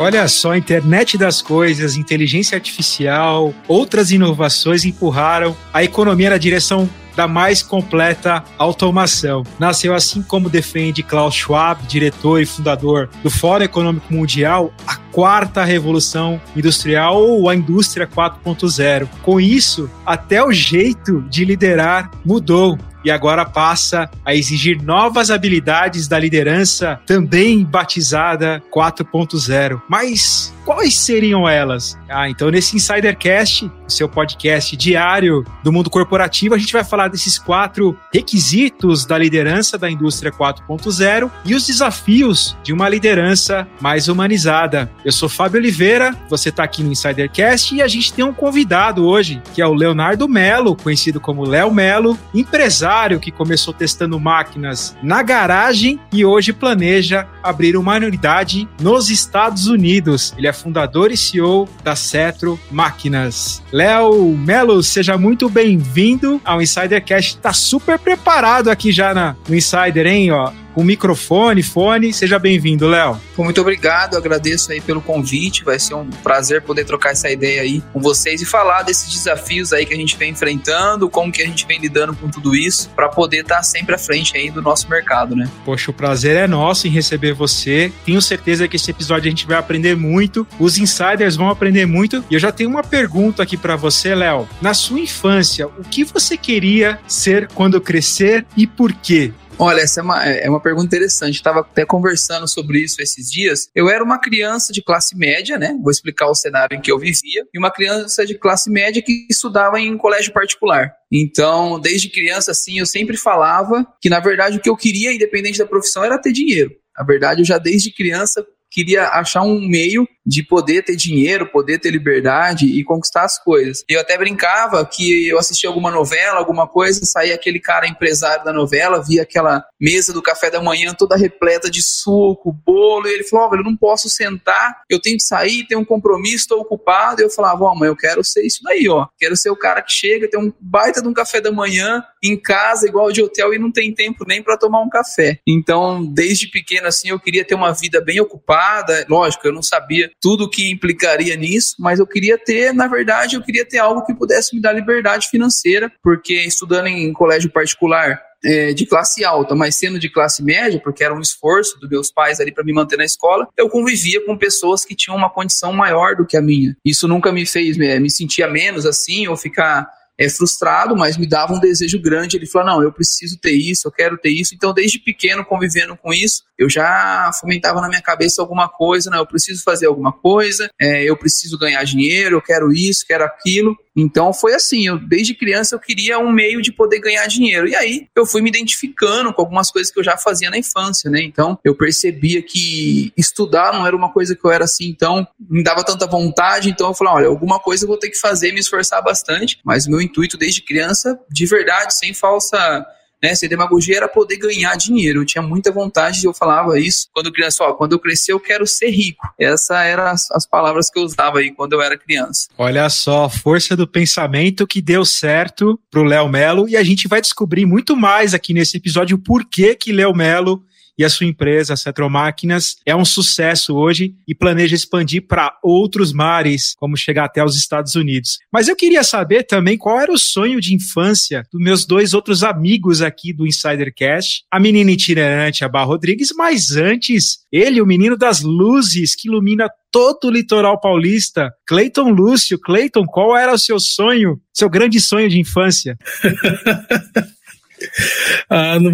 Olha só, internet das coisas, inteligência artificial, outras inovações empurraram a economia na direção da mais completa automação. Nasceu assim como defende Klaus Schwab, diretor e fundador do Fórum Econômico Mundial, a quarta revolução industrial ou a indústria 4.0. Com isso, até o jeito de liderar mudou e agora passa a exigir novas habilidades da liderança, também batizada 4.0. Mas quais seriam elas? Ah, então nesse Insidercast, seu podcast diário do mundo corporativo, a gente vai falar desses quatro requisitos da liderança da indústria 4.0 e os desafios de uma liderança mais humanizada. Eu sou Fábio Oliveira, você está aqui no Insidercast e a gente tem um convidado hoje, que é o Leonardo Melo, conhecido como Léo Melo, empresário empresário que começou testando máquinas na garagem e hoje planeja abrir uma unidade nos Estados Unidos. Ele é fundador e CEO da Cetro Máquinas. Léo Melo, seja muito bem-vindo ao Insidercast. Tá super preparado aqui já na, no Insider, hein? Ó, com microfone, fone. Seja bem-vindo, Léo. Muito obrigado, agradeço aí pelo convite. Vai ser um prazer poder trocar essa ideia aí com vocês e falar desses desafios aí que a gente vem enfrentando, como que a gente vem lidando com tudo isso, para poder estar tá sempre à frente aí do nosso mercado, né? Poxa, o prazer é nosso em receber você. Tenho certeza que esse episódio a gente vai aprender muito, os insiders vão aprender muito. E eu já tenho uma pergunta aqui para você, Léo. Na sua infância, o que você queria ser quando crescer e por quê? Olha, essa é uma, é uma pergunta interessante. Estava até conversando sobre isso esses dias. Eu era uma criança de classe média, né? Vou explicar o cenário em que eu vivia. E uma criança de classe média que estudava em colégio particular. Então, desde criança, assim, eu sempre falava que, na verdade, o que eu queria, independente da profissão, era ter dinheiro. Na verdade, eu já desde criança queria achar um meio de poder ter dinheiro, poder ter liberdade e conquistar as coisas. Eu até brincava que eu assistia alguma novela, alguma coisa, saía aquele cara empresário da novela, via aquela mesa do café da manhã toda repleta de suco, bolo, e ele falou: oh, eu não posso sentar, eu tenho que sair, tenho um compromisso, estou ocupado. E eu falava: Ó, oh, mãe, eu quero ser isso daí, ó. Quero ser o cara que chega, tem um baita de um café da manhã em casa, igual de hotel, e não tem tempo nem para tomar um café. Então, desde pequeno, assim, eu queria ter uma vida bem ocupada. Lógico, eu não sabia tudo o que implicaria nisso, mas eu queria ter, na verdade, eu queria ter algo que pudesse me dar liberdade financeira, porque estudando em colégio particular, é, de classe alta, mas sendo de classe média, porque era um esforço dos meus pais ali para me manter na escola, eu convivia com pessoas que tinham uma condição maior do que a minha. Isso nunca me fez me, me sentir menos assim ou ficar é, frustrado, mas me dava um desejo grande. Ele falou: não, eu preciso ter isso, eu quero ter isso. Então, desde pequeno, convivendo com isso, eu já fomentava na minha cabeça alguma coisa, né? Eu preciso fazer alguma coisa, é, eu preciso ganhar dinheiro, eu quero isso, quero aquilo. Então foi assim, eu desde criança eu queria um meio de poder ganhar dinheiro. E aí eu fui me identificando com algumas coisas que eu já fazia na infância, né? Então eu percebia que estudar não era uma coisa que eu era assim, então me dava tanta vontade, então eu falei, olha, alguma coisa eu vou ter que fazer, me esforçar bastante, mas meu intuito desde criança, de verdade, sem falsa né? Ser demagogia era poder ganhar dinheiro. Eu tinha muita vontade, eu falava isso quando criança, ó, quando eu crescer eu quero ser rico. Essas eram as, as palavras que eu usava aí quando eu era criança. Olha só, força do pensamento que deu certo pro Léo Melo e a gente vai descobrir muito mais aqui nesse episódio o porquê que Léo Melo e a sua empresa, a Cetromáquinas, é um sucesso hoje e planeja expandir para outros mares, como chegar até os Estados Unidos. Mas eu queria saber também qual era o sonho de infância dos meus dois outros amigos aqui do Insider Cash, a menina itinerante, a Bar Rodrigues, mas antes, ele, o menino das luzes que ilumina todo o litoral paulista, Cleiton Lúcio. Cleiton, qual era o seu sonho, seu grande sonho de infância? ah, não,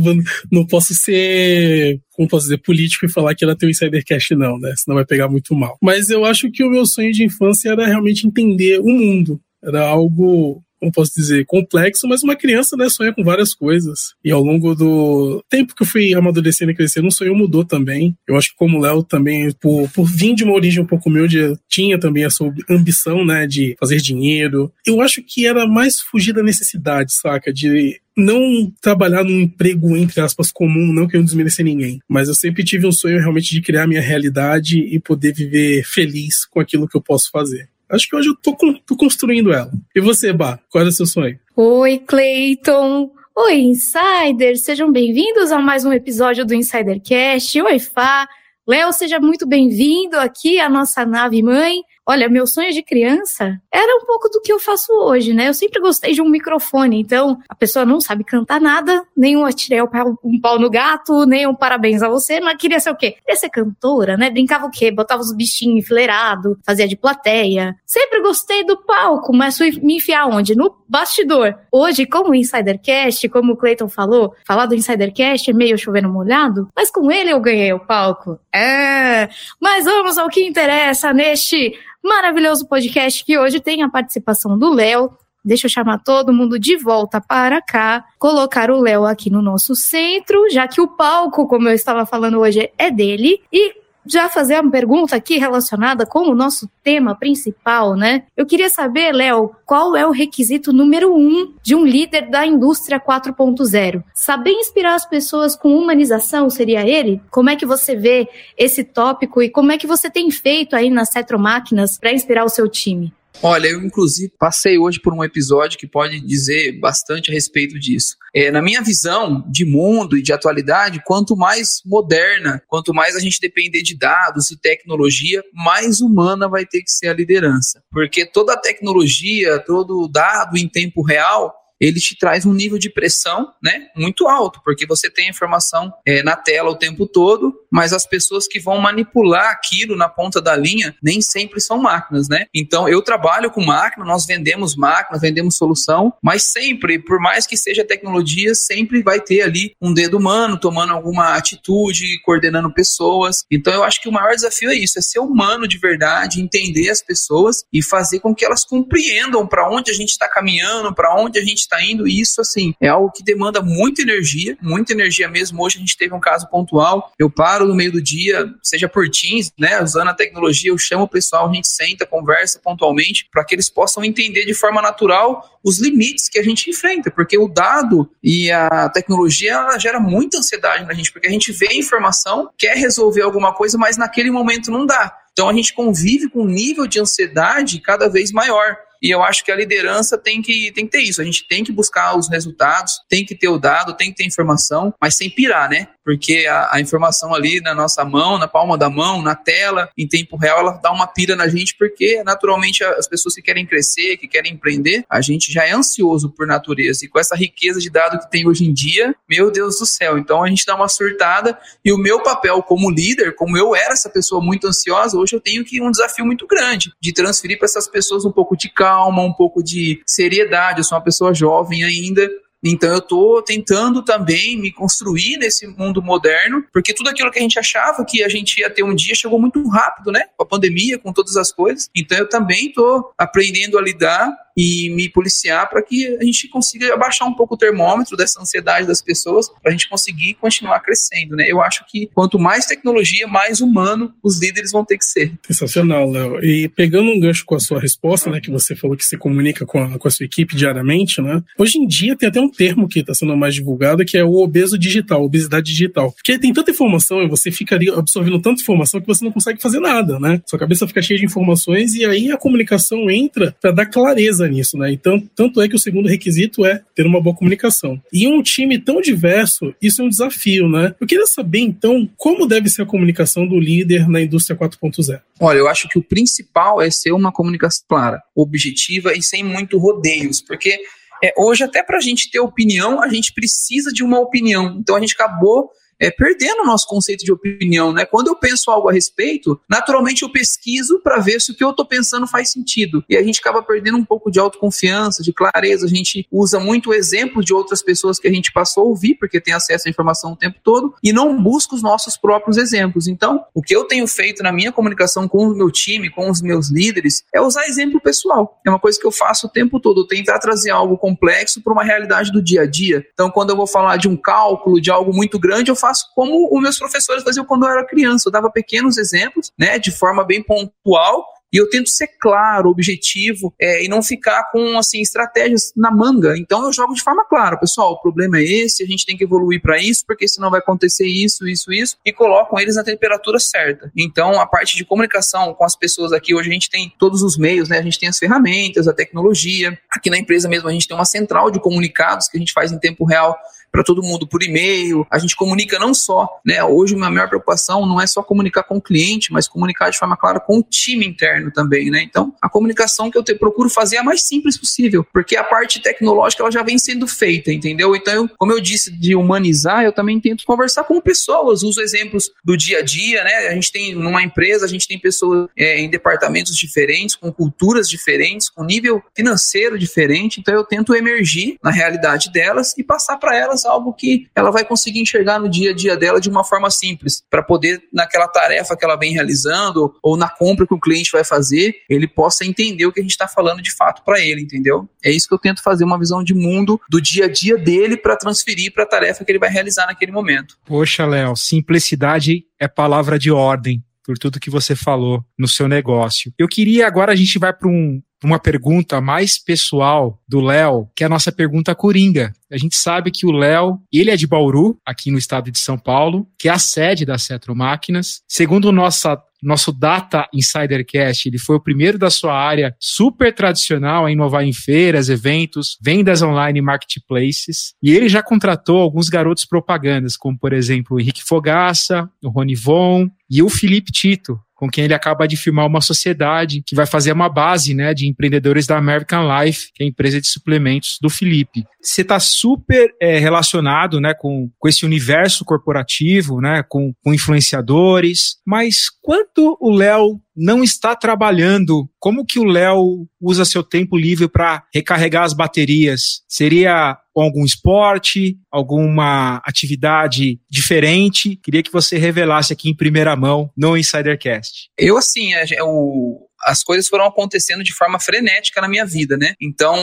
não posso ser, como posso dizer, político e falar que ela tem um insidercast, não, né? Senão vai pegar muito mal. Mas eu acho que o meu sonho de infância era realmente entender o mundo. Era algo como posso dizer, complexo, mas uma criança, né, sonha com várias coisas. E ao longo do tempo que eu fui amadurecendo e crescendo, o sonho mudou também. Eu acho que como o Léo também, por, por vir de uma origem um pouco humilde, tinha também a sua ambição, né, de fazer dinheiro. Eu acho que era mais fugir da necessidade, saca? De não trabalhar num emprego, entre aspas, comum, não querendo desmerecer ninguém, mas eu sempre tive um sonho realmente de criar minha realidade e poder viver feliz com aquilo que eu posso fazer. Acho que hoje eu tô, tô construindo ela. E você, Bá, qual é o seu sonho? Oi, Clayton. Oi, Insiders. Sejam bem-vindos a mais um episódio do Insidercast. Oi, Fá. Léo, seja muito bem-vindo aqui à nossa nave mãe. Olha, meu sonho de criança era um pouco do que eu faço hoje, né? Eu sempre gostei de um microfone, então a pessoa não sabe cantar nada, nem um atirei um pau no gato, nem um parabéns a você, mas queria ser o quê? Queria ser cantora, né? Brincava o quê? Botava os bichinhos enfileirados, fazia de plateia. Sempre gostei do palco, mas fui me enfiar onde? No bastidor. Hoje, como o Insidercast, como o Clayton falou, falar do Insidercast é meio chovendo molhado, mas com ele eu ganhei o palco. É, mas vamos ao que interessa neste maravilhoso podcast que hoje tem a participação do Léo. Deixa eu chamar todo mundo de volta para cá, colocar o Léo aqui no nosso centro, já que o palco, como eu estava falando hoje, é dele. E já fazer uma pergunta aqui relacionada com o nosso tema principal, né? Eu queria saber, Léo, qual é o requisito número um de um líder da indústria 4.0? Saber inspirar as pessoas com humanização seria ele? Como é que você vê esse tópico e como é que você tem feito aí nas Cetromáquinas para inspirar o seu time? Olha, eu inclusive passei hoje por um episódio que pode dizer bastante a respeito disso. É, na minha visão de mundo e de atualidade, quanto mais moderna, quanto mais a gente depender de dados e tecnologia, mais humana vai ter que ser a liderança. Porque toda a tecnologia, todo dado em tempo real, ele te traz um nível de pressão né, muito alto, porque você tem a informação é, na tela o tempo todo, mas as pessoas que vão manipular aquilo na ponta da linha nem sempre são máquinas, né? Então eu trabalho com máquina, nós vendemos máquinas, vendemos solução, mas sempre, por mais que seja tecnologia, sempre vai ter ali um dedo humano tomando alguma atitude, coordenando pessoas. Então eu acho que o maior desafio é isso, é ser humano de verdade, entender as pessoas e fazer com que elas compreendam para onde a gente está caminhando, para onde a gente está indo, e isso, assim, é algo que demanda muita energia, muita energia mesmo. Hoje a gente teve um caso pontual, eu paro no meio do dia, seja por Teams, né, usando a tecnologia, eu chamo o pessoal, a gente senta, conversa pontualmente, para que eles possam entender de forma natural os limites que a gente enfrenta, porque o dado e a tecnologia ela gera muita ansiedade na gente, porque a gente vê a informação, quer resolver alguma coisa, mas naquele momento não dá. Então a gente convive com um nível de ansiedade cada vez maior. E eu acho que a liderança tem que, tem que ter isso. A gente tem que buscar os resultados, tem que ter o dado, tem que ter informação, mas sem pirar, né? Porque a, a, informação ali na nossa mão, na palma da mão, na tela, em tempo real, ela dá uma pira na gente, porque naturalmente as pessoas que querem crescer, que querem empreender, a gente já é ansioso por natureza. E com essa riqueza de dado que tem hoje em dia, meu Deus do céu. Então a gente dá uma surtada. E o meu papel como líder, como eu era essa pessoa muito ansiosa, hoje eu tenho que um desafio muito grande de transferir para essas pessoas um pouco de calma, um pouco de seriedade. Eu sou uma pessoa jovem ainda, então eu estou tentando também me construir nesse mundo moderno, porque tudo aquilo que a gente achava que a gente ia ter um dia chegou muito rápido, né? Com a pandemia, com todas as coisas. Então eu também estou aprendendo a lidar e me policiar para que a gente consiga abaixar um pouco o termômetro dessa ansiedade das pessoas, para a gente conseguir continuar crescendo, né? Eu acho que quanto mais tecnologia, mais humano os líderes vão ter que ser. Sensacional, Léo. E pegando um gancho com a sua resposta, né, que você falou que você comunica com a, com a sua equipe diariamente, né? Hoje em dia tem até um termo que está sendo mais divulgado que é o obeso digital, obesidade digital. Porque tem tanta informação e você fica absorvendo tanta informação que você não consegue fazer nada, né? Sua cabeça fica cheia de informações e aí a comunicação entra para dar clareza nisso, né? Então, tanto é que o segundo requisito é ter uma boa comunicação. E um time tão diverso, isso é um desafio, né? Eu queria saber, então, como deve ser a comunicação do líder na indústria 4.0? Olha, eu acho que o principal é ser uma comunicação clara, objetiva e sem muito rodeios, porque é, hoje, até para a gente ter opinião, a gente precisa de uma opinião. Então, a gente acabou é, perdendo o nosso conceito de opinião, né? Quando eu penso algo a respeito, naturalmente eu pesquiso para ver se o que eu estou pensando faz sentido. E a gente acaba perdendo um pouco de autoconfiança, de clareza. A gente usa muito exemplo de outras pessoas que a gente passou a ouvir, porque tem acesso à informação o tempo todo, e não busca os nossos próprios exemplos. Então, o que eu tenho feito na minha comunicação com o meu time, com os meus líderes, é usar exemplo pessoal. É uma coisa que eu faço o tempo todo, tentar trazer algo complexo para uma realidade do dia a dia. Então, quando eu vou falar de um cálculo, de algo muito grande, eu como os meus professores faziam quando eu era criança. Eu dava pequenos exemplos, né, de forma bem pontual, e eu tento ser claro, objetivo é, e não ficar com assim estratégias na manga. Então eu jogo de forma clara, pessoal. O problema é esse, a gente tem que evoluir para isso, porque senão vai acontecer isso, isso, isso, e colocam eles na temperatura certa. Então a parte de comunicação com as pessoas aqui hoje a gente tem todos os meios, né? A gente tem as ferramentas, a tecnologia. Aqui na empresa mesmo a gente tem uma central de comunicados que a gente faz em tempo real para todo mundo por e-mail. A gente comunica não só, né? Hoje a minha maior preocupação não é só comunicar com o cliente, mas comunicar de forma clara com o time interno também, né? Então, a comunicação que eu te, procuro fazer é a mais simples possível, porque a parte tecnológica ela já vem sendo feita, entendeu? Então, eu, como eu disse de humanizar, eu também tento conversar com pessoas, uso exemplos do dia a dia, né? A gente tem numa empresa, a gente tem pessoas é, em departamentos diferentes, com culturas diferentes, com nível financeiro diferente, então eu tento emergir na realidade delas e passar para elas algo que ela vai conseguir enxergar no dia a dia dela de uma forma simples, para poder, naquela tarefa que ela vem realizando ou na compra que o cliente vai fazer, ele possa entender o que a gente está falando de fato para ele, entendeu? É isso que eu tento fazer, uma visão de mundo do dia a dia dele para transferir para a tarefa que ele vai realizar naquele momento. Poxa, Léo, simplicidade é palavra de ordem por tudo que você falou no seu negócio. Eu queria agora a gente vai para um, uma pergunta mais pessoal do Léo, que é a nossa pergunta coringa. A gente sabe que o Léo, ele é de Bauru, aqui no estado de São Paulo, que é a sede da Cetro Máquinas. Segundo nossa nosso Data Insidercast, ele foi o primeiro da sua área super tradicional a inovar em feiras, eventos, vendas online e marketplaces. E ele já contratou alguns garotos propagandas, como por exemplo o Henrique Fogaça, o Rony Von e o Felipe Tito, com quem ele acaba de firmar uma sociedade que vai fazer uma base né, de empreendedores da American Life, que é a empresa de suplementos do Felipe. Você está super é, relacionado né, com, com esse universo corporativo, né, com, com influenciadores, mas quanto o Léo não está trabalhando, como que o Léo usa seu tempo livre para recarregar as baterias? Seria algum esporte, alguma atividade diferente? Queria que você revelasse aqui em primeira mão no Insidercast. Eu, assim, é, é o, as coisas foram acontecendo de forma frenética na minha vida, né? Então,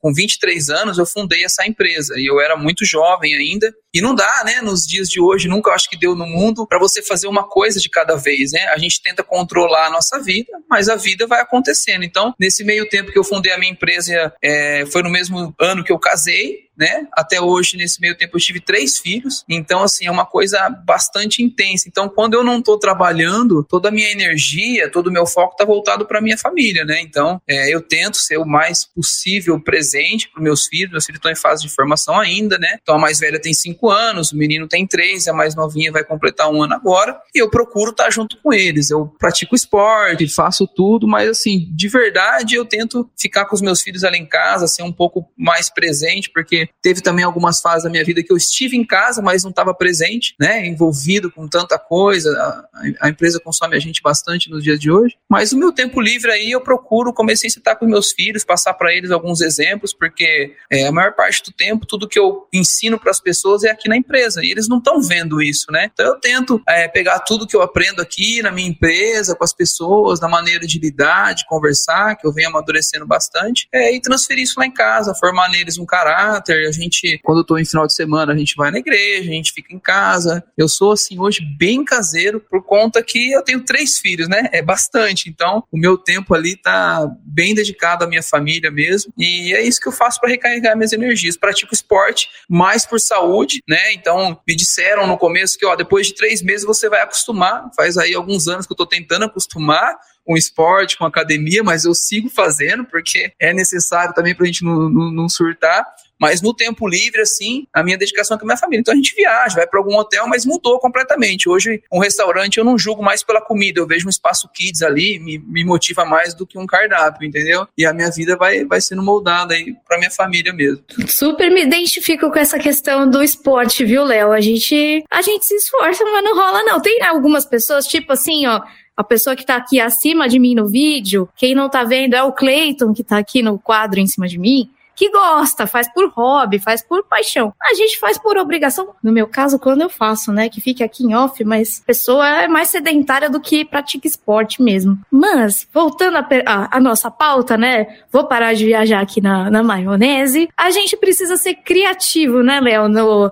com 23 anos, eu fundei essa empresa e eu era muito jovem ainda. E não dá, né, nos dias de hoje, nunca acho que deu no mundo, para você fazer uma coisa de cada vez, né? A gente tenta controlar a nossa vida, mas a vida vai acontecendo. Então, nesse meio tempo que eu fundei a minha empresa, é, foi no mesmo ano que eu casei, né? Até hoje, nesse meio tempo, eu tive três filhos. Então, assim, é uma coisa bastante intensa. Então, quando eu não estou trabalhando, toda a minha energia, todo o meu foco está voltado para minha família, né? Então, é, eu tento ser o mais possível presente para meus filhos. Meus filhos estão em fase de formação ainda, né? Então, a mais velha tem cinco anos, o menino tem três, a mais novinha vai completar um ano agora. E eu procuro estar tá junto com eles. Eu pratico esporte, faço tudo, mas, assim, de verdade, eu tento ficar com os meus filhos ali em casa, ser um pouco mais presente, porque teve também algumas fases da minha vida que eu estive em casa, mas não estava presente, né? Envolvido com tanta coisa. A, a, empresa consome a gente bastante nos dias de hoje. Mas o meu tempo livre aí eu procuro, comecei a estar com meus filhos, passar para eles alguns exemplos, porque é, a maior parte do tempo, tudo que eu ensino para as pessoas é aqui na empresa. E eles não estão vendo isso, né? Então eu tento é, pegar tudo que eu aprendo aqui na minha empresa, com as pessoas, na maneira de lidar, de conversar, que eu venho amadurecendo bastante, é, e transferir isso lá em casa, formar neles um caráter a gente, quando eu tô em final de semana, a gente vai na igreja, a gente fica em casa. Eu sou, assim, hoje bem caseiro por conta que eu tenho três filhos, né? É bastante. Então, o meu tempo ali tá bem dedicado à minha família mesmo. E é isso que eu faço para recarregar minhas energias. Pratico esporte mais por saúde, né? Então, me disseram no começo que, ó, depois de três meses você vai acostumar. Faz aí alguns anos que eu tô tentando acostumar com esporte, com academia, mas eu sigo fazendo porque é necessário também para a gente não, não, não, surtar. Mas no tempo livre, assim, a minha dedicação é com a minha família. Então a gente viaja, vai para algum hotel, mas mudou completamente. Hoje, um restaurante eu não julgo mais pela comida, eu vejo um espaço kids ali, me, me motiva mais do que um cardápio, entendeu? E a minha vida vai, vai sendo moldada aí para minha família mesmo. Super me identifico com essa questão do esporte, viu, Léo? A gente, a gente se esforça, mas não rola, não. Tem algumas pessoas, tipo assim, ó a pessoa que está aqui acima de mim no vídeo, quem não está vendo é o Cleiton que está aqui no quadro em cima de mim que gosta, faz por hobby, faz por paixão. A gente faz por obrigação. No meu caso, quando eu faço, né? Que fica aqui em off, mas pessoa é mais sedentária do que pratica esporte mesmo. Mas, voltando à nossa pauta, né? Vou parar de viajar aqui na, na maionese. A gente precisa ser criativo, né, Léo?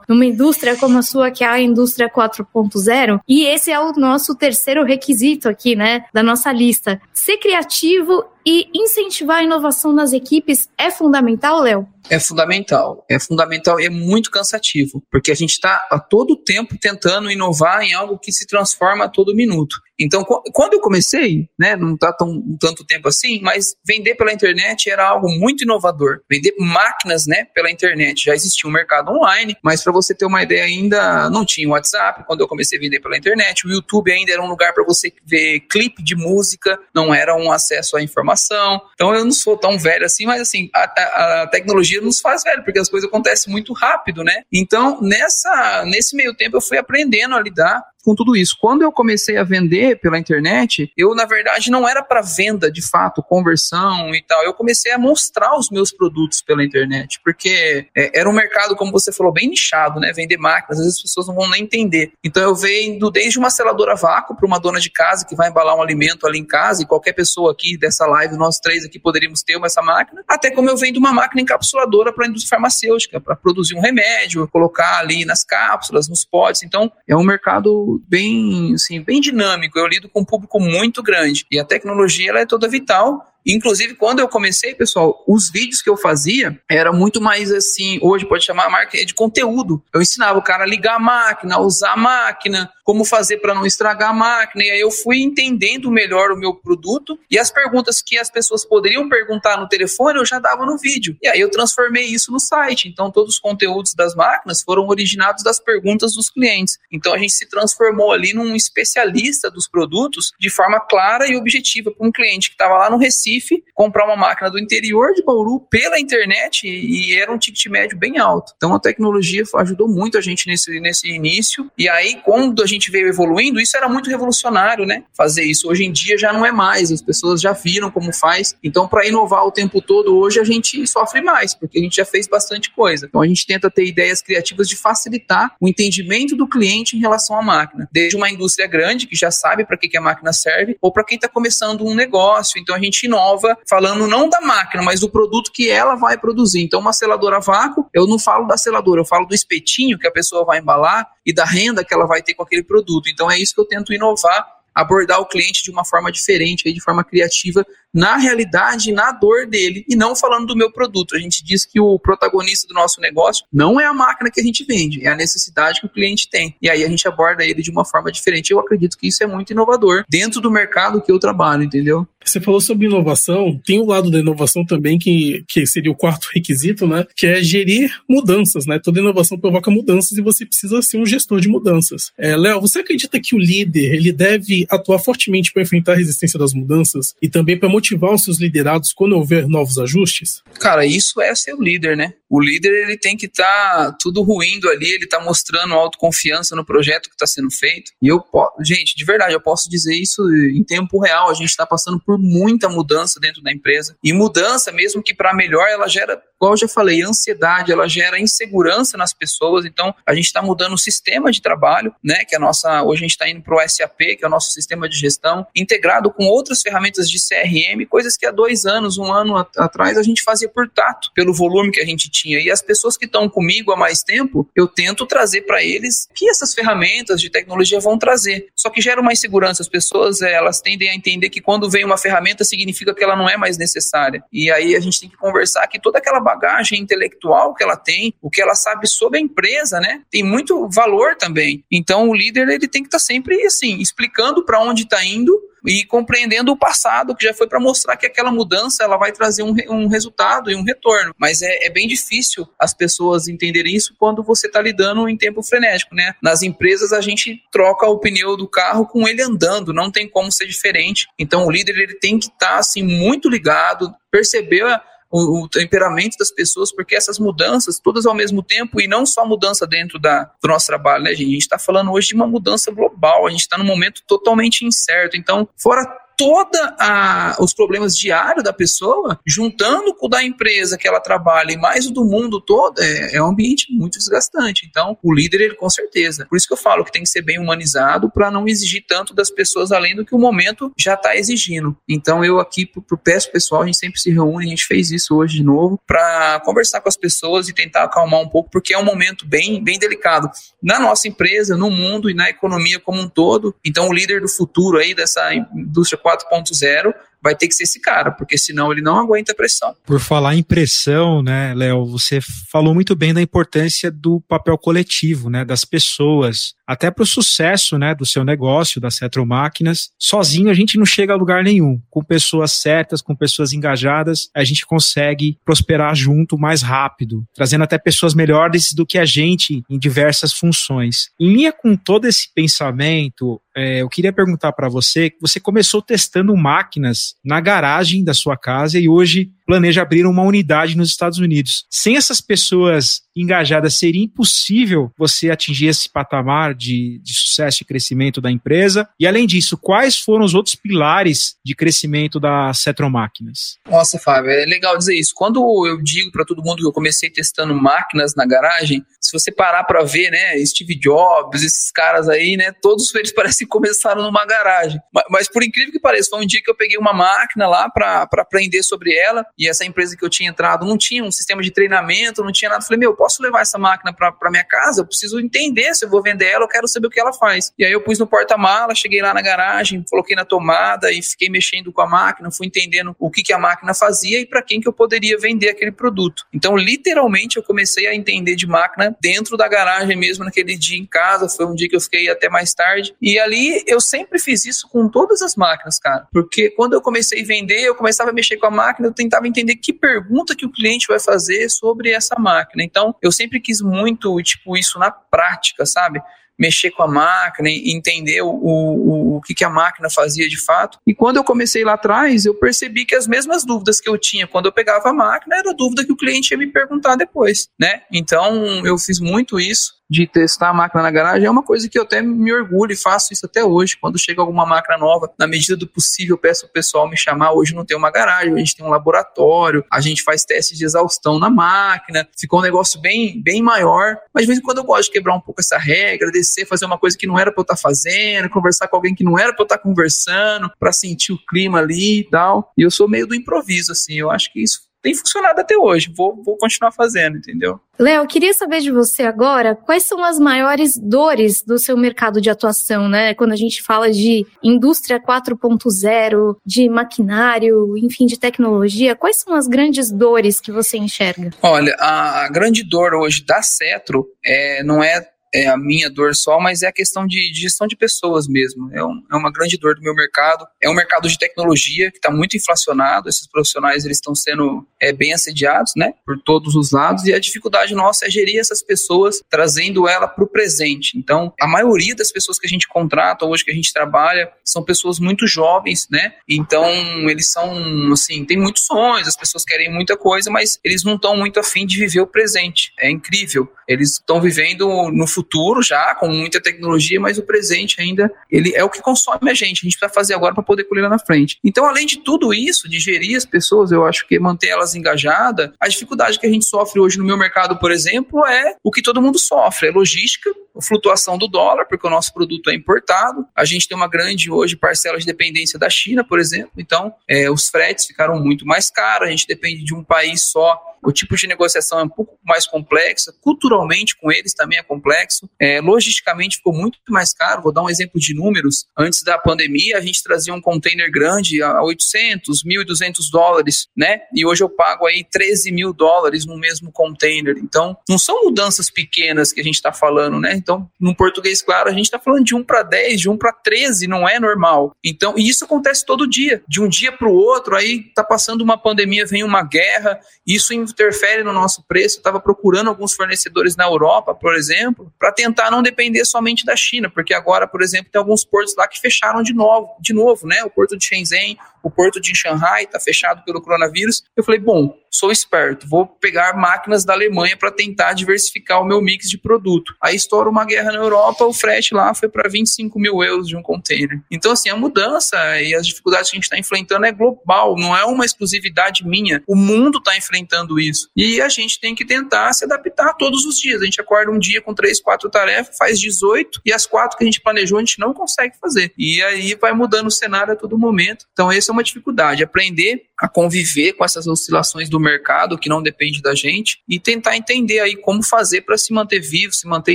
Numa indústria como a sua, que é a indústria 4.0. E esse é o nosso terceiro requisito aqui, né? Da nossa lista. Ser criativo e incentivar a inovação nas equipes é fundamental, Léo? É fundamental. É fundamental e é muito cansativo, porque a gente está a todo tempo tentando inovar em algo que se transforma a todo minuto. Então, quando eu comecei, né, não está tão tanto tempo assim, mas vender pela internet era algo muito inovador. Vender máquinas, né, pela internet. Já existia um mercado online, mas para você ter uma ideia ainda não tinha o WhatsApp quando eu comecei a vender pela internet. O YouTube ainda era um lugar para você ver clipe de música, não era um acesso à informação. Então eu não sou tão velho assim, mas assim, a, a, a tecnologia nos faz velho, porque as coisas acontecem muito rápido, né? Então, nessa nesse meio tempo eu fui aprendendo a lidar com tudo isso. Quando eu comecei a vender pela internet, eu na verdade não era para venda de fato, conversão e tal. Eu comecei a mostrar os meus produtos pela internet, porque é, era um mercado, como você falou, bem nichado, né? Vender máquinas, às vezes as pessoas não vão nem entender. Então eu vendo desde uma seladora vácuo para uma dona de casa que vai embalar um alimento ali em casa, e qualquer pessoa aqui dessa live, nós três aqui poderíamos ter essa máquina, até como eu vendo uma máquina encapsuladora para a indústria farmacêutica, para produzir um remédio, colocar ali nas cápsulas, nos potes. Então é um mercado bem, assim, bem dinâmico. Eu lido com um público muito grande e a tecnologia ela é toda vital Inclusive, quando eu comecei, pessoal, os vídeos que eu fazia era muito mais assim, hoje pode chamar a marca de conteúdo. Eu ensinava o cara a ligar a máquina, usar a máquina, como fazer para não estragar a máquina. E aí eu fui entendendo melhor o meu produto e as perguntas que as pessoas poderiam perguntar no telefone eu já dava no vídeo. E aí eu transformei isso no site. Então, todos os conteúdos das máquinas foram originados das perguntas dos clientes. Então, a gente se transformou ali num especialista dos produtos de forma clara e objetiva para um cliente que estava lá no Recife Recife, comprar uma máquina do interior de Bauru pela internet e, era um ticket médio bem alto. Então a tecnologia ajudou muito a gente nesse, nesse início. E aí, quando a gente veio evoluindo, isso era muito revolucionário, né? Fazer isso. Hoje em dia já não é mais, as pessoas já viram como faz. Então, para inovar o tempo todo, hoje a gente sofre mais, porque a gente já fez bastante coisa. Então a gente tenta ter ideias criativas de facilitar o entendimento do cliente em relação à máquina. Desde uma indústria grande, que já sabe para que, que a máquina serve, ou para quem está começando um negócio. Então a gente inova nova, falando não da máquina, mas do produto que ela vai produzir. Então, uma seladora a vácuo, eu não falo da seladora, eu falo do espetinho que a pessoa vai embalar e da renda que ela vai ter com aquele produto. Então, é isso que eu tento inovar abordar o cliente de uma forma diferente, de forma criativa, na realidade, na dor dele, e não falando do meu produto. A gente diz que o protagonista do nosso negócio não é a máquina que a gente vende, é a necessidade que o cliente tem. E aí a gente aborda ele de uma forma diferente. Eu acredito que isso é muito inovador dentro do mercado que eu trabalho, entendeu? Você falou sobre inovação, tem o um lado da inovação também que, que seria o quarto requisito, né? Que é gerir mudanças, né? Toda inovação provoca mudanças e você precisa ser um gestor de mudanças. É, Léo, você acredita que o líder ele deve atuar fortemente para enfrentar a resistência das mudanças e também para motivar os seus liderados quando houver novos ajustes? Cara, isso é ser o líder, né? O líder ele tem que estar tá tudo ruindo ali, ele tá mostrando autoconfiança no projeto que está sendo feito. E eu, gente, de verdade, eu posso dizer isso em tempo real. A gente está passando por muita mudança dentro da empresa. E mudança, mesmo que para melhor, ela gera, igual eu já falei, ansiedade, ela gera insegurança nas pessoas. Então, a gente está mudando o sistema de trabalho, né? Que a nossa, hoje a gente está indo para o SAP, que é o nosso sistema de gestão, integrado com outras ferramentas de CRM, coisas que há dois anos, um ano atrás, a gente fazia por tato, pelo volume que a gente tinha tinha. E as pessoas que estão comigo há mais tempo, eu tento trazer para eles que essas ferramentas de tecnologia vão trazer. Só que gera uma insegurança. As pessoas eh, elas tendem a entender que quando vem uma ferramenta significa que ela não é mais necessária. E aí a gente tem que conversar que toda aquela bagagem intelectual que ela tem, o que ela sabe sobre a empresa, né, tem muito valor também. Então o líder ele tem que estar tá sempre assim explicando para onde está indo e compreendendo o passado, que já foi para mostrar que aquela mudança ela vai trazer um, um resultado e um retorno. Mas é, é, bem difícil as pessoas entenderem isso quando você está lidando em tempo frenético, né? Nas empresas a gente troca o pneu do carro com ele andando, não tem como ser diferente. Então o líder ele tem que estar tá, assim muito ligado, perceber o, o, temperamento das pessoas, porque essas mudanças, todas ao mesmo tempo, e não só mudança dentro da, do nosso trabalho, né, gente? A gente está falando hoje de uma mudança global, a gente está num momento totalmente incerto. Então, fora toda os problemas diários da pessoa, juntando com o da empresa que ela trabalha e mais o do mundo todo, é, é um ambiente muito desgastante. Então, o líder, ele com certeza. Por isso que eu falo que tem que ser bem humanizado para não exigir tanto das pessoas além do que o momento já está exigindo. Então, eu aqui pro, peço pessoal, a gente sempre se reúne, a gente fez isso hoje de novo, para conversar com as pessoas e tentar acalmar um pouco, porque é um momento bem, bem delicado na nossa empresa, no mundo e na economia como um todo. Então, o líder do futuro aí dessa indústria 4.0 vai ter que ser esse cara, porque senão ele não aguenta a pressão. Por falar em pressão, né, Léo, você falou muito bem da importância do papel coletivo, né, das pessoas, até para o sucesso, né, do seu negócio, da Cetro Máquinas. Sozinho a gente não chega a lugar nenhum. Com pessoas certas, com pessoas engajadas, a gente consegue prosperar junto mais rápido, trazendo até pessoas melhores do que a gente em diversas funções. Em linha com todo esse pensamento, é, eu queria perguntar para você, você começou testando máquinas na garagem da sua casa e hoje planeja abrir uma unidade nos Estados Unidos. Sem essas pessoas engajadas, seria impossível você atingir esse patamar de, de sucesso e crescimento da empresa? E além disso, quais foram os outros pilares de crescimento da Cetro Máquinas? Nossa, Fábio, é legal dizer isso. Quando eu digo para todo mundo que eu comecei testando máquinas na garagem, se você parar para ver, né, Steve Jobs, esses caras aí, né, todos eles parecem que começaram numa garagem. Mas, mas por incrível que pareça, foi um dia que eu peguei uma máquina lá para aprender sobre ela e essa empresa que eu tinha entrado não tinha um sistema de treinamento, não tinha nada. Eu falei, meu, posso levar essa máquina para minha casa? Eu preciso entender se eu vou vender ela, eu quero saber o que ela faz. E aí eu pus no porta-mala, cheguei lá na garagem, coloquei na tomada e fiquei mexendo com a máquina, fui entendendo o que, que a máquina fazia e para quem que eu poderia vender aquele produto. Então, literalmente, eu comecei a entender de máquina dentro da garagem mesmo, naquele dia em casa. Foi um dia que eu fiquei até mais tarde. E ali eu sempre fiz isso com todas as máquinas, cara. Porque quando eu comecei a vender, eu começava a mexer com a máquina, eu tentava entender que pergunta que o cliente vai fazer sobre essa máquina. Então, eu sempre quis muito, tipo, isso na prática, sabe? mexer com a máquina, entender o, o, o que, que a máquina fazia de fato. E quando eu comecei lá atrás, eu percebi que as mesmas dúvidas que eu tinha quando eu pegava a máquina era dúvida que o cliente ia me perguntar depois, né? Então eu fiz muito isso de testar a máquina na garagem é uma coisa que eu até me orgulho e faço isso até hoje. Quando chega alguma máquina nova, na medida do possível, peço o pessoal me chamar. Hoje não tem uma garagem, a gente tem um laboratório, a gente faz testes de exaustão na máquina, ficou um negócio bem, bem maior. Mas de vez em quando eu gosto de quebrar um pouco essa regra, descer, fazer uma coisa que não era para eu estar tá fazendo, conversar com alguém que não era para eu estar tá conversando, para sentir o clima ali e tal. E eu sou meio do improviso, assim. Eu acho que isso tem funcionado até hoje. Vou, vou continuar fazendo, entendeu? Léo, queria saber de você agora quais são as maiores dores do seu mercado de atuação, né? Quando a gente fala de indústria 4.0, de maquinário, enfim, de tecnologia, quais são as grandes dores que você enxerga? Olha, a, grande dor hoje da Cetro é, não é é a minha dor só, mas é a questão de, de gestão de pessoas mesmo. É, um, é, uma grande dor do meu mercado. É um mercado de tecnologia que está muito inflacionado. Esses profissionais eles estão sendo é, bem assediados, né, por todos os lados. E a dificuldade nossa é gerir essas pessoas, trazendo ela para o presente. Então, a maioria das pessoas que a gente contrata hoje que a gente trabalha são pessoas muito jovens, né? Então, eles são assim, tem muitos sonhos. As pessoas querem muita coisa, mas eles não estão muito afim de viver o presente. É incrível. Eles estão vivendo no futuro futuro já, com muita tecnologia, mas o presente ainda, ele é o que consome a gente. A gente precisa fazer agora para poder colher lá na frente. Então, além de tudo isso, de gerir as pessoas, eu acho que manter elas engajadas, a dificuldade que a gente sofre hoje no meu mercado, por exemplo, é o que todo mundo sofre, é logística, flutuação do dólar, porque o nosso produto é importado. A gente tem uma grande hoje parcela de dependência da China, por exemplo. Então, é, os fretes ficaram muito mais caros. A gente depende de um país só o tipo de negociação é um pouco mais complexa, culturalmente com eles também é complexo, é, logisticamente ficou muito mais caro. Vou dar um exemplo de números. Antes da pandemia, a gente trazia um container grande a 800, 1.200 dólares, né? E hoje eu pago aí 13 mil dólares no mesmo container. Então, não são mudanças pequenas que a gente está falando, né? Então, no português claro, a gente está falando de 1 para 10, de 1 para 13, não é normal. Então, e isso acontece todo dia, de um dia para o outro, aí tá passando uma pandemia, vem uma guerra, isso interfere no nosso preço. Eu estava procurando alguns fornecedores na Europa, por exemplo, para tentar não depender somente da China, porque agora, por exemplo, tem alguns portos lá que fecharam de novo, de novo, né? O porto de Shenzhen, o porto de Shanghai está fechado pelo coronavírus. Eu falei, bom, sou esperto, vou pegar máquinas da Alemanha para tentar diversificar o meu mix de produto. Aí estoura uma guerra na Europa, o frete lá foi para 25 mil euros de um container. Então, assim, a mudança e as dificuldades que a gente está enfrentando é global, não é uma exclusividade minha. O mundo está enfrentando isso. E a gente tem que tentar se adaptar todos os dias. A gente acorda um dia com três, quatro tarefas, faz 18, e as quatro que a gente planejou a gente não consegue fazer. E aí vai mudando o cenário a todo momento. Então, esse é uma dificuldade, aprender a conviver com essas oscilações do mercado que não depende da gente e tentar entender aí como fazer para se manter vivo, se manter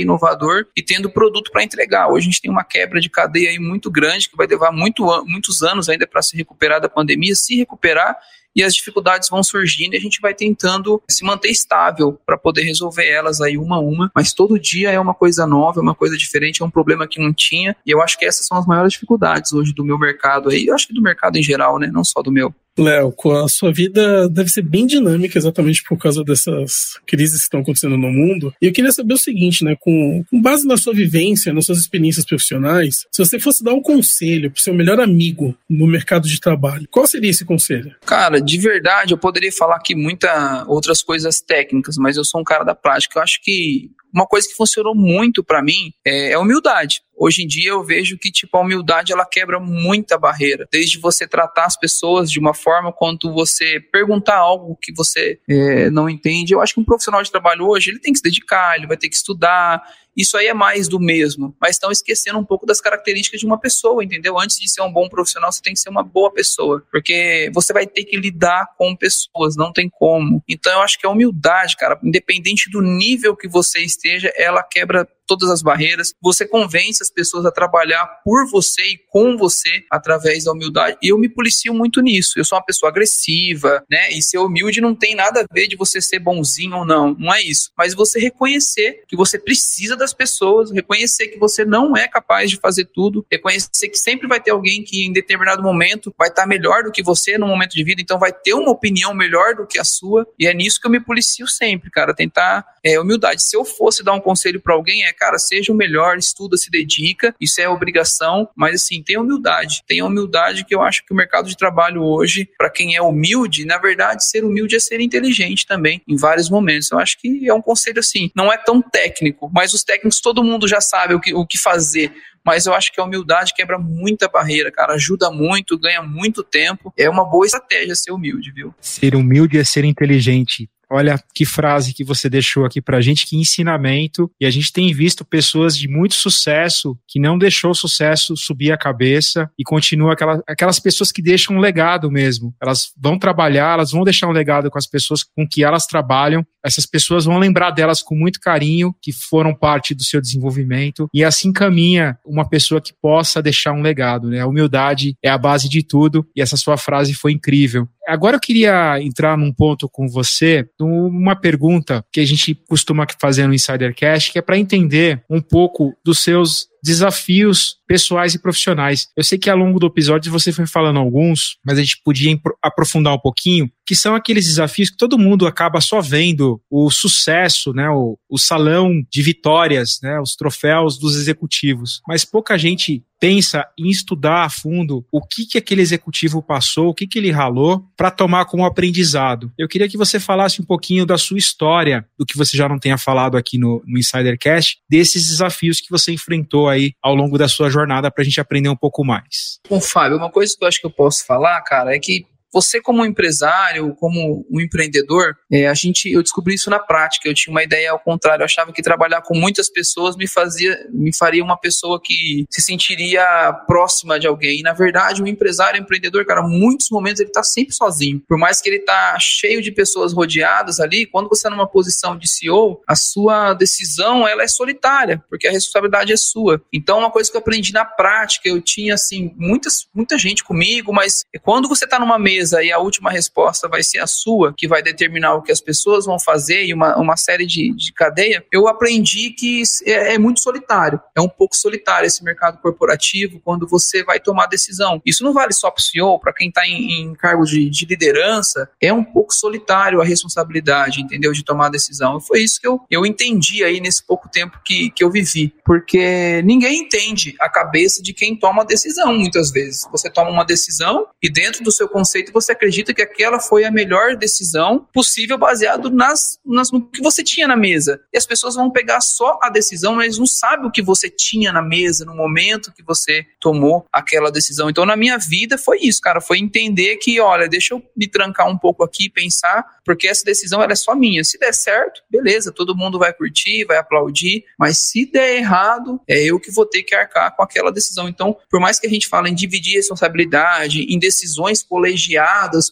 inovador e tendo produto para entregar. Hoje a gente tem uma quebra de cadeia aí muito grande que vai levar muito, muitos anos ainda para se recuperar da pandemia, se recuperar e as dificuldades vão surgindo e a gente vai tentando se manter estável para poder resolver elas aí uma a uma, mas todo dia é uma coisa nova, é uma coisa diferente, é um problema que não tinha, e eu acho que essas são as maiores dificuldades hoje do meu mercado aí, eu acho que do mercado em geral, né, não só do meu. Léo, a sua vida deve ser bem dinâmica exatamente por causa dessas crises que estão acontecendo no mundo. E eu queria saber o seguinte, né? Com, com base na sua vivência, nas suas experiências profissionais, se você fosse dar um conselho pro seu melhor amigo no mercado de trabalho, qual seria esse conselho? Cara, de verdade, eu poderia falar aqui muitas outras coisas técnicas, mas eu sou um cara da prática. Eu acho que uma coisa que funcionou muito para mim é, é humildade. Hoje em dia eu vejo que tipo a humildade ela quebra muita barreira, desde você tratar as pessoas de uma forma quanto você perguntar algo que você é, não entende. Eu acho que um profissional de trabalho hoje ele tem que se dedicar, ele vai ter que estudar, isso aí é mais do mesmo, mas estão esquecendo um pouco das características de uma pessoa, entendeu? Antes de ser um bom profissional, você tem que ser uma boa pessoa, porque você vai ter que lidar com pessoas, não tem como. Então eu acho que a humildade, cara, independente do nível que você esteja, ela quebra todas as barreiras, você convence as pessoas a trabalhar por você e com você através da humildade. E eu me policio muito nisso. Eu sou uma pessoa agressiva, né? E ser humilde não tem nada a ver de você ser bonzinho ou não, não é isso. Mas você reconhecer que você precisa das pessoas, reconhecer que você não é capaz de fazer tudo, reconhecer que sempre vai ter alguém que em determinado momento vai estar melhor do que você no momento de vida, então vai ter uma opinião melhor do que a sua. E é nisso que eu me policio sempre, cara, tentar é, humildade. Se eu fosse dar um conselho para alguém é cara, seja o melhor, estuda, se dedica, isso é obrigação, mas assim, tenha humildade. Tenha humildade que eu acho que o mercado de trabalho hoje, para quem é humilde, na verdade, ser humilde é ser inteligente também, em vários momentos. Eu acho que é um conselho assim, não é tão técnico, mas os técnicos todo mundo já sabe o que, o que fazer mas eu acho que a humildade quebra muita barreira, cara, ajuda muito, ganha muito tempo. É uma boa estratégia ser humilde, viu? Ser humilde é ser inteligente. Olha que frase que você deixou aqui pra gente, que ensinamento. E a gente tem visto pessoas de muito sucesso que não deixou o sucesso subir a cabeça e continua aquela, aquelas pessoas que deixam um legado mesmo. Elas vão trabalhar, elas vão deixar um legado com as pessoas com que elas trabalham. Essas pessoas vão lembrar delas com muito carinho, que foram parte do seu desenvolvimento. E assim caminha uma pessoa que possa deixar um legado. Né? A humildade é a base de tudo. E essa sua frase foi incrível. Agora eu queria entrar num ponto com você, uma pergunta que a gente costuma fazer no Insidercast, que é para entender um pouco dos seus desafios pessoais e profissionais. Eu sei que ao longo do episódio você foi falando alguns, mas a gente podia aprofundar um pouquinho, que são aqueles desafios que todo mundo acaba só vendo o sucesso, né, o, o salão de vitórias, né, os troféus dos executivos, mas pouca gente pensa em estudar a fundo o que que aquele executivo passou, o que que ele ralou para tomar como aprendizado. Eu queria que você falasse um pouquinho da sua história, do que você já não tenha falado aqui no, no Insidercast, desses desafios que você enfrentou aí ao longo da sua jornada para a gente aprender um pouco mais. Bom, Fábio, uma coisa que eu acho que eu posso falar, cara, é que você como empresário, como um empreendedor, é, a gente, eu descobri isso na prática. Eu tinha uma ideia ao contrário. Eu achava que trabalhar com muitas pessoas me fazia, me faria uma pessoa que se sentiria próxima de alguém. E, na verdade, um empresário, um empreendedor, cara, muitos momentos ele está sempre sozinho. Por mais que ele tá cheio de pessoas rodeadas ali, quando você está numa posição de CEO, a sua decisão ela é solitária, porque a responsabilidade é sua. Então, uma coisa que eu aprendi na prática, eu tinha assim muitas, muita gente comigo, mas quando você está numa mesa e a última resposta vai ser a sua, que vai determinar o que as pessoas vão fazer e uma, uma série de, de cadeia, eu aprendi que é, é muito solitário. É um pouco solitário esse mercado corporativo quando você vai tomar decisão. Isso não vale só para o CEO, para quem está em, em cargo de, de, liderança, é um pouco solitário a responsabilidade, entendeu? De tomar decisão. Foi isso que eu, eu entendi aí nesse pouco tempo que, que eu vivi. Porque ninguém entende a cabeça de quem toma a decisão, muitas vezes. Você toma uma decisão e dentro do seu conceito e você acredita que aquela foi a melhor decisão possível baseado nas, nas, no que você tinha na mesa. E as pessoas vão pegar só a decisão, mas não sabem o que você tinha na mesa no momento que você tomou aquela decisão. Então, na minha vida foi isso, cara, foi entender que, olha, deixa eu me trancar um pouco aqui, pensar, porque essa decisão ela é só minha. Se der certo, beleza, todo mundo vai curtir, vai aplaudir, mas se der errado, é eu que vou ter que arcar com aquela decisão. Então, por mais que a gente fale em dividir responsabilidade, em decisões colegiadas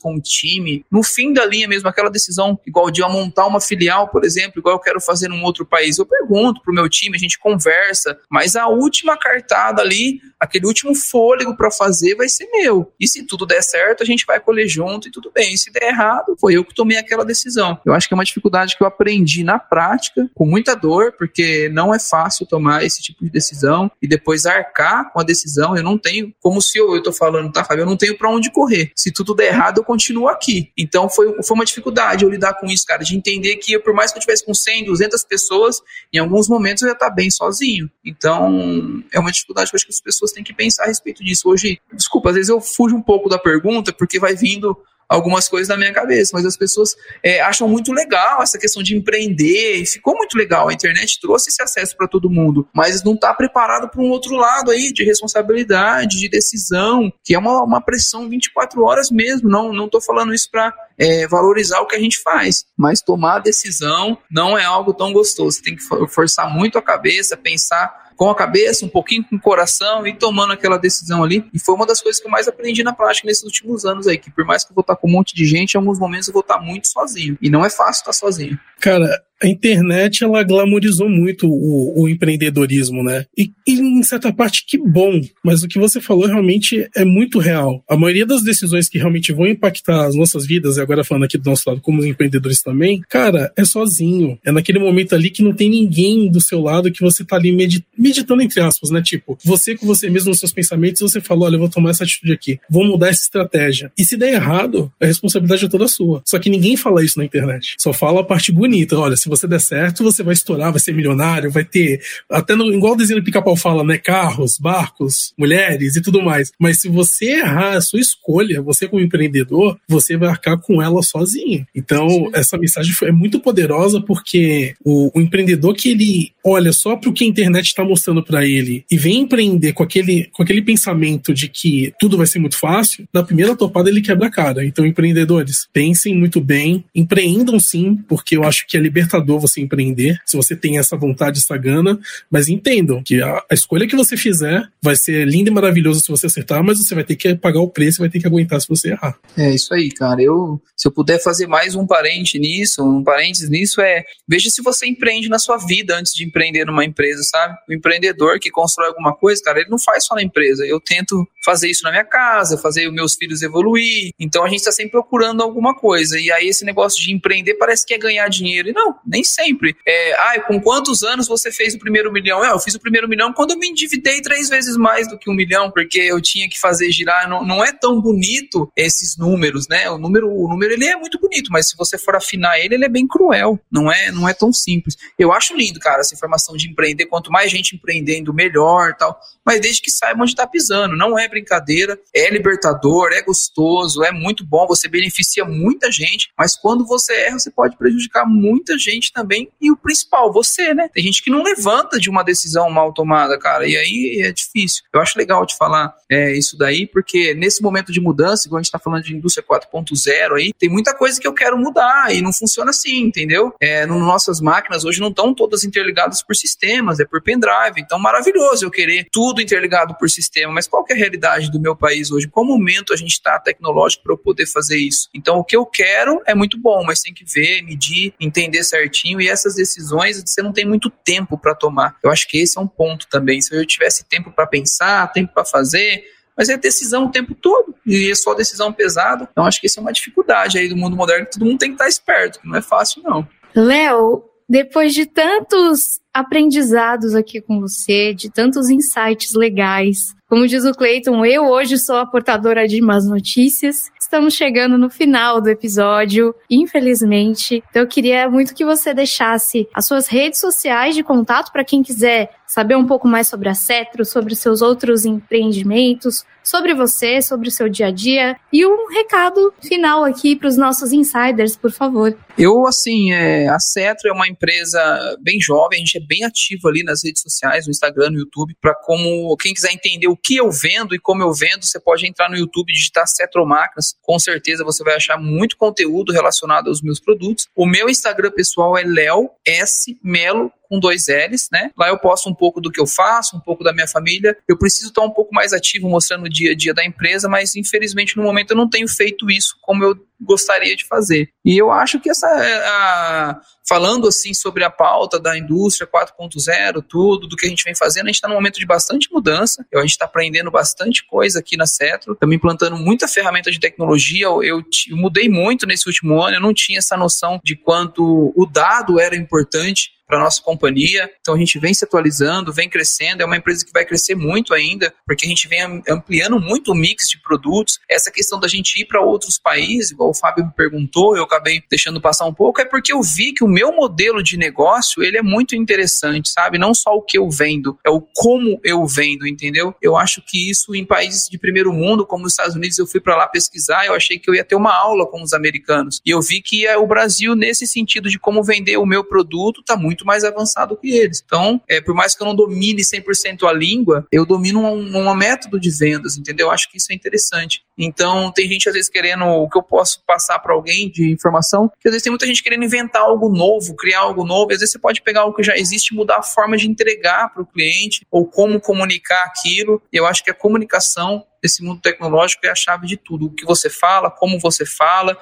com o time, no fim da linha mesmo, aquela decisão, igual de eu montar uma filial, por exemplo, igual eu quero fazer num outro país, eu pergunto pro meu time, a gente conversa, mas a última cartada ali, aquele último fôlego para fazer vai ser meu. E se tudo der certo, a gente vai colher junto e tudo bem. E se der errado, foi eu que tomei aquela decisão. Eu acho que é uma dificuldade que eu aprendi na prática, com muita dor, porque não é fácil tomar esse tipo de decisão e depois arcar com a decisão. Eu não tenho, como se eu, eu tô falando, tá, Fábio? Eu não tenho para onde correr. Se tudo der errado, eu continuo aqui. Então foi, foi uma dificuldade eu lidar com isso, cara, de entender que por mais que eu tivesse com 100, 200 pessoas, em alguns momentos eu ia estar bem sozinho. Então é uma dificuldade que eu acho que as pessoas têm que pensar a respeito disso. Hoje, desculpa, às vezes eu fujo um pouco da pergunta, porque vai vindo algumas coisas na minha cabeça, mas as pessoas é, acham muito legal essa questão de empreender, ficou muito legal. A internet trouxe esse acesso para todo mundo, mas não está preparado para um outro lado aí de responsabilidade, de decisão, que é uma, uma pressão 24 horas mesmo. Não não estou falando isso para é, valorizar o que a gente faz, mas tomar decisão não é algo tão gostoso. Tem que forçar muito a cabeça, pensar com a cabeça, um pouquinho com o coração e tomando aquela decisão ali. E foi uma das coisas que eu mais aprendi na prática nesses últimos anos aí, que por mais que eu vou estar com um monte de gente, em alguns momentos eu vou estar muito sozinho. E não é fácil estar sozinho. Cara, a internet ela glamorizou muito o, o empreendedorismo, né? E, e, em certa parte que bom, mas o que você falou realmente é muito real. A maioria das decisões que realmente vão impactar as nossas vidas, e agora falando aqui do nosso lado como empreendedores também, cara, é sozinho. É naquele momento ali que não tem ninguém do seu lado que você tá ali medit meditando entre aspas, né? Tipo, você com você mesmo nos seus pensamentos, você falou, olha, eu vou tomar essa atitude aqui, vou mudar essa estratégia. E se der errado, a responsabilidade é toda sua. Só que ninguém fala isso na internet. Só fala a parte bonita, olha, se você der certo, você vai estourar, vai ser milionário, vai ter. Até no, igual o desenho do pica-pau fala, né? Carros, barcos, mulheres e tudo mais. Mas se você errar a sua escolha, você como empreendedor, você vai arcar com ela sozinho. Então, Sim. essa mensagem é muito poderosa porque o, o empreendedor que ele olha só para o que a internet está mostrando para ele e vem empreender com aquele, com aquele pensamento de que tudo vai ser muito fácil, na primeira topada ele quebra a cara. Então, empreendedores, pensem muito bem, empreendam sim, porque eu acho que é você empreender, se você tem essa vontade, essa gana, mas entendam que a, a escolha que você fizer vai ser linda e maravilhosa se você acertar, mas você vai ter que pagar o preço, vai ter que aguentar se você errar. É isso aí, cara. Eu, se eu puder fazer mais um parente nisso, um parênteses nisso é, veja se você empreende na sua vida antes de empreender numa empresa, sabe? O empreendedor que constrói alguma coisa, cara, ele não faz só na empresa. Eu tento fazer isso na minha casa, fazer os meus filhos evoluir. Então a gente está sempre procurando alguma coisa. E aí esse negócio de empreender parece que é ganhar dinheiro. E não, nem sempre. É, ah, com quantos anos você fez o primeiro milhão? É, eu fiz o primeiro milhão quando eu me endividei três vezes mais do que um milhão, porque eu tinha que fazer girar. Não, não é tão bonito esses números, né? O número, o número ele é muito bonito, mas se você for afinar ele, ele é bem cruel. Não é, não é tão simples. Eu acho lindo, cara, essa informação de empreender. Quanto mais gente empreendendo, melhor tal. Mas desde que saiba onde está pisando. Não é brincadeira, é libertador, é gostoso, é muito bom, você beneficia muita gente, mas quando você erra, você pode prejudicar muita gente também. E o principal, você, né? Tem gente que não levanta de uma decisão mal tomada, cara. E aí é difícil. Eu acho legal de falar é, isso daí, porque nesse momento de mudança, igual a gente está falando de indústria 4.0 aí, tem muita coisa que eu quero mudar e não funciona assim, entendeu? É, no, nossas máquinas hoje não estão todas interligadas por sistemas, é por pendrive. Então, maravilhoso eu querer tudo interligado por sistema, mas qual é a realidade do meu país hoje? Qual momento a gente está tecnológico para eu poder fazer isso? Então, o que eu quero é muito bom, mas tem que ver, medir, entender certinho e essas decisões você não tem muito tempo para tomar. Eu acho que esse é um ponto também. Se eu tivesse tempo para pensar, tempo para fazer, mas é decisão o tempo todo, e é só decisão pesada. Então acho que isso é uma dificuldade aí do mundo moderno, todo mundo tem que estar esperto, que não é fácil não. Léo, depois de tantos aprendizados aqui com você, de tantos insights legais, como diz o Cleiton, eu hoje sou a portadora de más notícias. Estamos chegando no final do episódio, infelizmente. Então eu queria muito que você deixasse as suas redes sociais de contato para quem quiser saber um pouco mais sobre a Cetro, sobre seus outros empreendimentos, sobre você, sobre o seu dia a dia e um recado final aqui para os nossos insiders, por favor. Eu, assim, é, a Cetro é uma empresa bem jovem, a gente é bem ativo ali nas redes sociais, no Instagram, no YouTube, para como quem quiser entender o que eu vendo e como eu vendo, você pode entrar no YouTube e digitar Cetro Máquinas, com certeza você vai achar muito conteúdo relacionado aos meus produtos. O meu Instagram pessoal é Léo S Melo com dois L's, né? Lá eu posto um pouco do que eu faço, um pouco da minha família. Eu preciso estar um pouco mais ativo mostrando o dia a dia da empresa, mas infelizmente no momento eu não tenho feito isso como eu gostaria de fazer. E eu acho que essa a, falando assim sobre a pauta da indústria 4.0, tudo do que a gente vem fazendo, a gente está num momento de bastante mudança. A gente está aprendendo bastante coisa aqui na Cetro, estamos implantando muita ferramenta de tecnologia. Eu, eu, eu mudei muito nesse último ano, eu não tinha essa noção de quanto o dado era importante para nossa companhia. Então a gente vem se atualizando, vem crescendo. É uma empresa que vai crescer muito ainda, porque a gente vem ampliando muito o mix de produtos. Essa questão da gente ir para outros países, igual o Fábio me perguntou, eu acabei deixando passar um pouco, é porque eu vi que o meu modelo de negócio ele é muito interessante, sabe? Não só o que eu vendo, é o como eu vendo, entendeu? Eu acho que isso em países de primeiro mundo, como os Estados Unidos, eu fui para lá pesquisar, eu achei que eu ia ter uma aula com os americanos. E eu vi que é o Brasil, nesse sentido de como vender o meu produto, está muito muito mais avançado que eles. Então, é, por mais que eu não domine 100% a língua, eu domino um, um método de vendas, entendeu? Eu acho que isso é interessante. Então, tem gente às vezes querendo o que eu posso passar para alguém de informação, que às vezes tem muita gente querendo inventar algo novo, criar algo novo, e às vezes você pode pegar algo que já existe e mudar a forma de entregar para o cliente ou como comunicar aquilo. Eu acho que a comunicação desse mundo tecnológico é a chave de tudo. O que você fala, como você fala,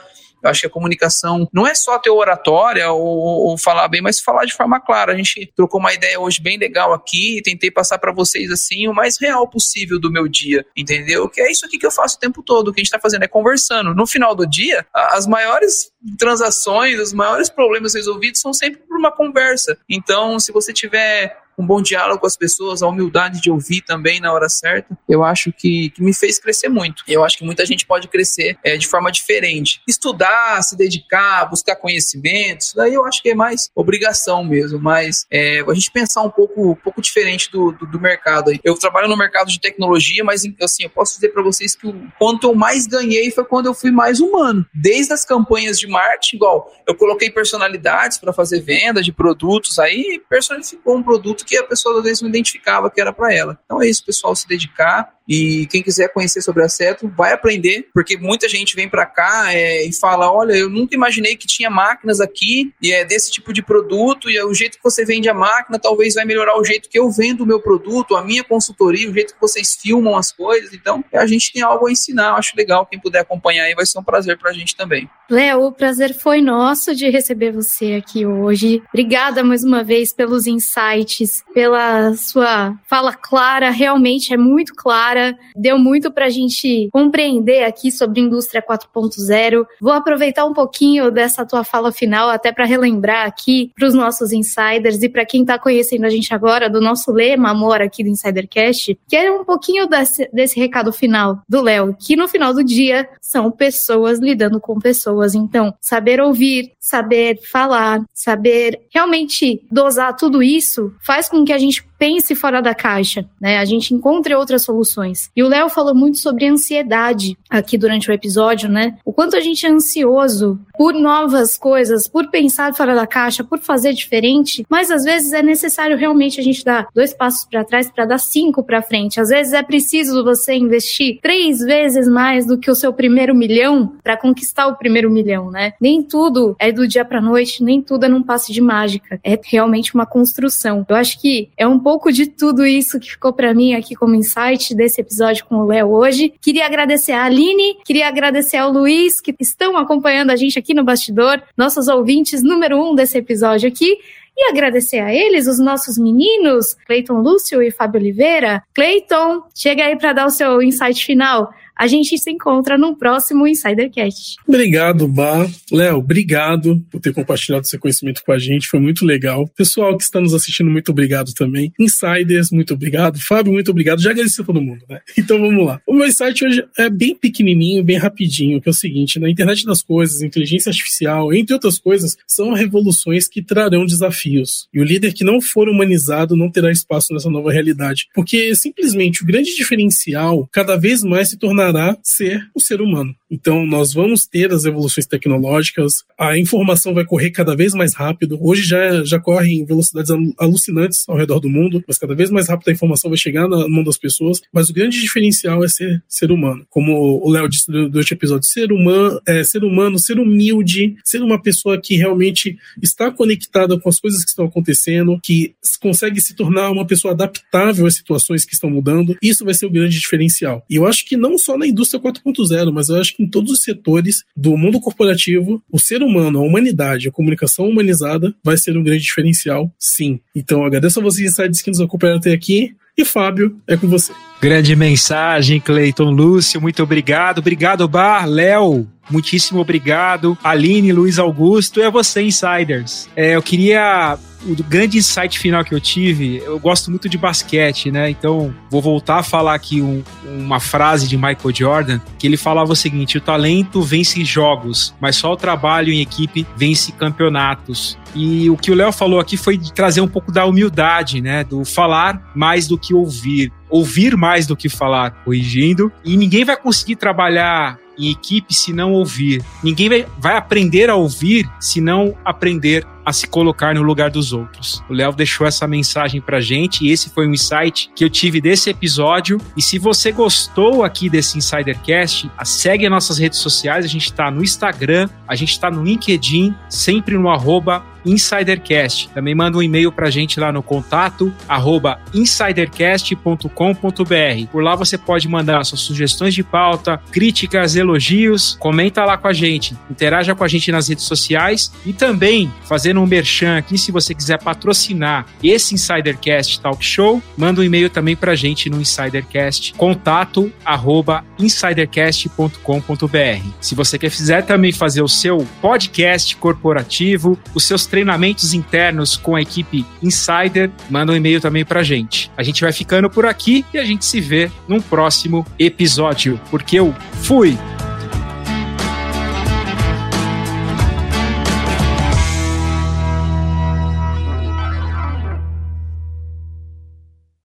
eu acho que a comunicação não é só ter oratória ou, ou, falar bem, mas falar de forma clara. A gente trocou uma ideia hoje bem legal aqui, tentei passar para vocês assim o mais real possível do meu dia, entendeu? Que é isso aqui que eu faço o tempo todo, o que a gente está fazendo é conversando. No final do dia, as maiores transações, os maiores problemas resolvidos são sempre por uma conversa. Então, se você tiver um bom diálogo com as pessoas, a humildade de ouvir também na hora certa, eu acho que, que me fez crescer muito. Eu acho que muita gente pode crescer é, de forma diferente. Estudar, se dedicar, buscar conhecimentos, daí eu acho que é mais obrigação mesmo, mas é, a gente pensar um pouco, um pouco diferente do, do, do mercado. Eu trabalho no mercado de tecnologia, mas assim, eu posso dizer para vocês que o quanto eu mais ganhei foi quando eu fui mais humano. Desde as campanhas de marketing, igual eu coloquei personalidades para fazer venda de produtos, aí personificou um produto que a pessoa às vezes não identificava que era para ela. Então é isso, pessoal, se dedicar, e quem quiser conhecer sobre a Cetro, vai aprender, porque muita gente vem para cá é, e fala: olha, eu nunca imaginei que tinha máquinas aqui e é desse tipo de produto, e é o jeito que você vende a máquina talvez vai melhorar o jeito que eu vendo o meu produto, a minha consultoria, o jeito que vocês filmam as coisas. Então, a gente tem algo a ensinar. Eu acho legal. Quem puder acompanhar aí vai ser um prazer para a gente também. Léo, o prazer foi nosso de receber você aqui hoje. Obrigada mais uma vez pelos insights, pela sua fala clara, realmente é muito clara deu muito para a gente compreender aqui sobre indústria 4.0. Vou aproveitar um pouquinho dessa tua fala final até para relembrar aqui para os nossos insiders e para quem está conhecendo a gente agora do nosso lema amor aqui do Insidercast, que é um pouquinho desse, desse recado final do Léo, que no final do dia são pessoas lidando com pessoas. Então, saber ouvir, saber falar, saber realmente dosar tudo isso faz com que a gente pense fora da caixa, né? A gente encontre outras soluções. E o Léo falou muito sobre ansiedade aqui durante o episódio, né? O quanto a gente é ansioso por novas coisas, por pensar fora da caixa, por fazer diferente, mas às vezes é necessário realmente a gente dar dois passos para trás para dar cinco para frente. Às vezes é preciso você investir três vezes mais do que o seu primeiro milhão para conquistar o primeiro milhão, né? Nem tudo é do dia para noite, nem tudo é num passe de mágica. É realmente uma construção. Eu acho que é um pouco pouco de tudo isso que ficou para mim aqui como insight desse episódio com o Léo hoje. Queria agradecer a Aline, queria agradecer ao Luiz, que estão acompanhando a gente aqui no bastidor, nossos ouvintes número um desse episódio aqui. E agradecer a eles, os nossos meninos, Cleiton Lúcio e Fábio Oliveira. Cleiton, chega aí para dar o seu insight final. A gente se encontra no próximo Insidercast. Obrigado, Bar. Léo, obrigado por ter compartilhado seu conhecimento com a gente. Foi muito legal. Pessoal que está nos assistindo, muito obrigado também. Insiders, muito obrigado. Fábio, muito obrigado. Já agradeci a todo mundo, né? Então vamos lá. O meu site hoje é bem pequenininho, bem rapidinho, que é o seguinte, na internet das coisas, inteligência artificial, entre outras coisas, são revoluções que trarão desafios. E o líder que não for humanizado não terá espaço nessa nova realidade. Porque simplesmente o grande diferencial cada vez mais se tornará ser o ser humano. Então, nós vamos ter as evoluções tecnológicas, a informação vai correr cada vez mais rápido. Hoje já, já corre em velocidades alucinantes ao redor do mundo, mas cada vez mais rápido a informação vai chegar na mão das pessoas. Mas o grande diferencial é ser ser humano. Como o Léo disse durante o episódio, ser humano, é, ser humano, ser humilde, ser uma pessoa que realmente está conectada com as coisas que estão acontecendo, que consegue se tornar uma pessoa adaptável às situações que estão mudando. Isso vai ser o grande diferencial. E eu acho que não só na indústria 4.0, mas eu acho que em todos os setores do mundo corporativo, o ser humano, a humanidade, a comunicação humanizada vai ser um grande diferencial, sim. Então agradeço a vocês, insights que nos acompanharam até aqui. E Fábio, é com você. Grande mensagem, Cleiton Lúcio, muito obrigado. Obrigado, Bar, Léo, muitíssimo obrigado. Aline, Luiz Augusto e a você, Insiders. É, eu queria o grande insight final que eu tive, eu gosto muito de basquete, né? Então, vou voltar a falar aqui um, uma frase de Michael Jordan, que ele falava o seguinte: o talento vence jogos, mas só o trabalho em equipe vence campeonatos. E o que o Léo falou aqui foi de trazer um pouco da humildade, né? Do falar mais do que ouvir. Ouvir mais do que falar, corrigindo. E ninguém vai conseguir trabalhar em equipe se não ouvir. Ninguém vai, aprender a ouvir se não aprender a se colocar no lugar dos outros. O Léo deixou essa mensagem pra gente e esse foi um insight que eu tive desse episódio. E se você gostou aqui desse Insidercast, segue as nossas redes sociais. A gente tá no Instagram, a gente tá no LinkedIn, sempre no arroba Insidercast. Também manda um e-mail pra gente lá no contato arroba insidercast.com.br. Por lá você pode mandar suas sugestões de pauta, críticas, elogios, comenta lá com a gente, interaja com a gente nas redes sociais e também fazendo um merchan aqui, se você quiser patrocinar esse Insidercast Talk Show, manda um e-mail também pra gente no Insidercast, contato arroba insidercast.com.br. Se você quiser também fazer o seu podcast corporativo, os seus treinamentos internos com a equipe Insider, manda um e-mail também pra gente. A gente vai ficando por aqui e a gente se vê num próximo episódio, porque eu fui!